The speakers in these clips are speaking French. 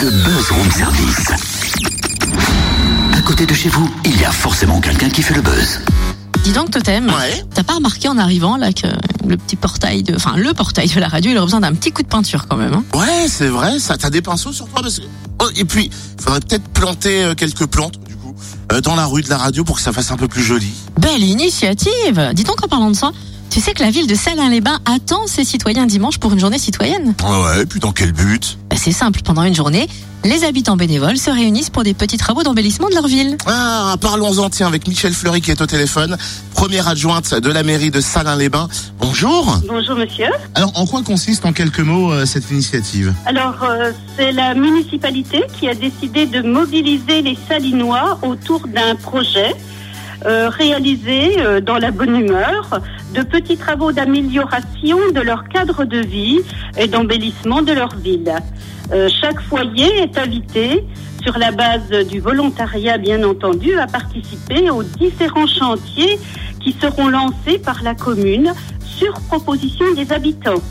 le buzz room service. À côté de chez vous, il y a forcément quelqu'un qui fait le buzz. Dis donc, Totem, Ouais. t'as pas remarqué en arrivant là que le petit portail de, enfin le portail de la radio, il aurait besoin d'un petit coup de peinture quand même. Hein? Ouais, c'est vrai, ça t'as des pinceaux sur toi parce que... Oh, et puis, il faudrait peut-être planter euh, quelques plantes du coup euh, dans la rue de la radio pour que ça fasse un peu plus joli. Belle initiative. Dis donc en parlant de ça, tu sais que la ville de Salins-les-Bains attend ses citoyens dimanche pour une journée citoyenne? Ouais, ouais, et puis dans quel but? C'est simple, pendant une journée, les habitants bénévoles se réunissent pour des petits travaux d'embellissement de leur ville. Ah, parlons-en tiens avec Michel Fleury qui est au téléphone, première adjointe de la mairie de Salins-les-Bains. Bonjour. Bonjour monsieur. Alors, en quoi consiste en quelques mots euh, cette initiative? Alors euh, c'est la municipalité qui a décidé de mobiliser les Salinois autour d'un projet euh, réalisé euh, dans la bonne humeur de petits travaux d'amélioration de leur cadre de vie et d'embellissement de leur ville. Euh, chaque foyer est invité sur la base du volontariat bien entendu à participer aux différents chantiers qui seront lancés par la commune sur proposition des habitants.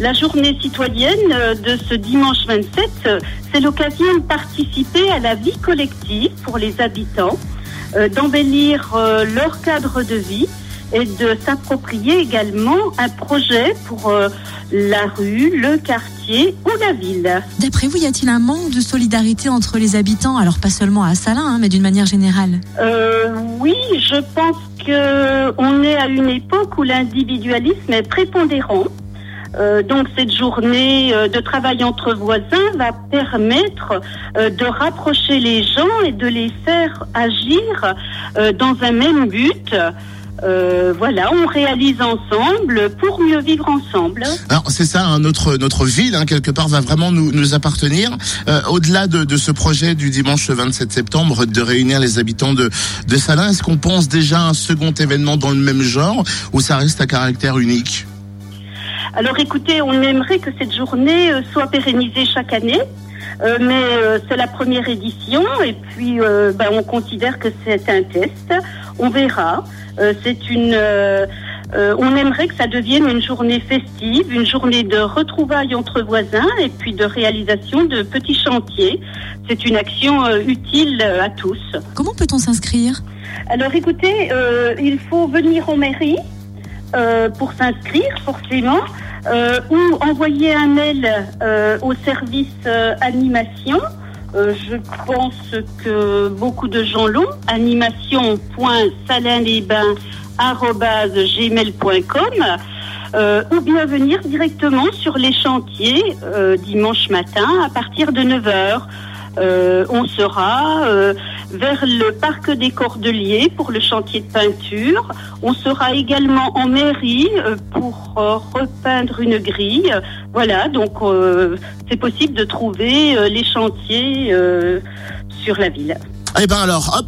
La journée citoyenne de ce dimanche 27, euh, c'est l'occasion de participer à la vie collective pour les habitants, d'embellir euh, leur cadre de vie et de s'approprier également un projet pour euh, la rue, le quartier ou la ville. D'après vous, y a-t-il un manque de solidarité entre les habitants? Alors pas seulement à Salins, hein, mais d'une manière générale. Euh, oui, je pense que on est à une époque où l'individualisme est prépondérant. Euh, donc cette journée euh, de travail entre voisins va permettre euh, de rapprocher les gens et de les faire agir dans un même but. Voilà, on réalise ensemble pour mieux vivre ensemble. Alors c'est ça, hein, notre notre ville hein, quelque part va vraiment nous, appartenir. Au-delà de, de ce projet du dimanche 27 septembre de réunir les habitants de de Salins, est-ce qu'on pense déjà à un second événement dans le même genre ou ça reste à caractère unique? Alors écoutez, on aimerait que cette journée euh, soit pérennisée chaque année. Euh, mais euh, c'est la première édition et puis euh, ben, on considère que c'est un test. On verra. Euh, c'est une. euh, euh, on aimerait que ça devienne une journée festive, une journée de retrouvailles entre voisins et puis de réalisation de petits chantiers. C'est une action euh, utile à tous. Comment peut-on s'inscrire? Alors écoutez, euh, il faut venir en mairie euh, pour s'inscrire forcément euh, ou envoyer un mail euh, au service animation. Je pense que beaucoup de gens l'ont. animation.salinlesbains.gmail.com euh, ou bien venir directement sur les chantiers euh, dimanche matin à partir de 9h. Euh, on sera euh, vers le parc des Cordeliers pour le chantier de peinture. On sera également en mairie euh, pour repeindre une grille. Voilà, donc c'est possible de trouver les chantiers sur la ville. Eh ben alors, hop,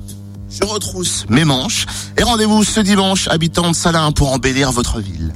je retrousse mes manches et rendez-vous ce dimanche, habitants de Salins, pour embellir votre ville.